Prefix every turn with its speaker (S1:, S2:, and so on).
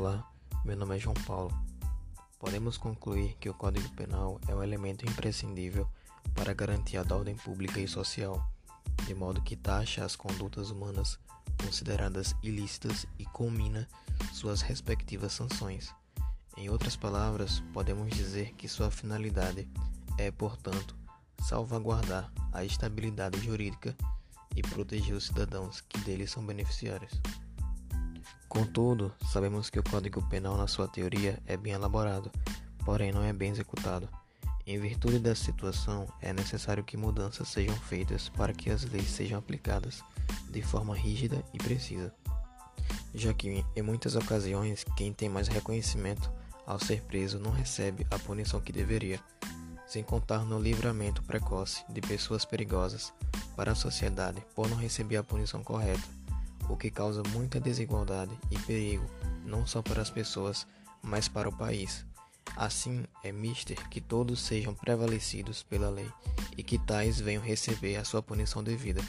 S1: Olá, meu nome é João Paulo. Podemos concluir que o Código Penal é um elemento imprescindível para garantir a ordem pública e social, de modo que taxa as condutas humanas consideradas ilícitas e culmina suas respectivas sanções. Em outras palavras, podemos dizer que sua finalidade é, portanto, salvaguardar a estabilidade jurídica e proteger os cidadãos que dele são beneficiários. Contudo, sabemos que o Código Penal, na sua teoria, é bem elaborado, porém não é bem executado. Em virtude dessa situação, é necessário que mudanças sejam feitas para que as leis sejam aplicadas de forma rígida e precisa, já que em muitas ocasiões quem tem mais reconhecimento ao ser preso não recebe a punição que deveria, sem contar no livramento precoce de pessoas perigosas para a sociedade por não receber a punição correta, o que causa muita desigualdade e perigo não só para as pessoas, mas para o país. Assim, é mister que todos sejam prevalecidos pela lei e que tais venham receber a sua punição devida.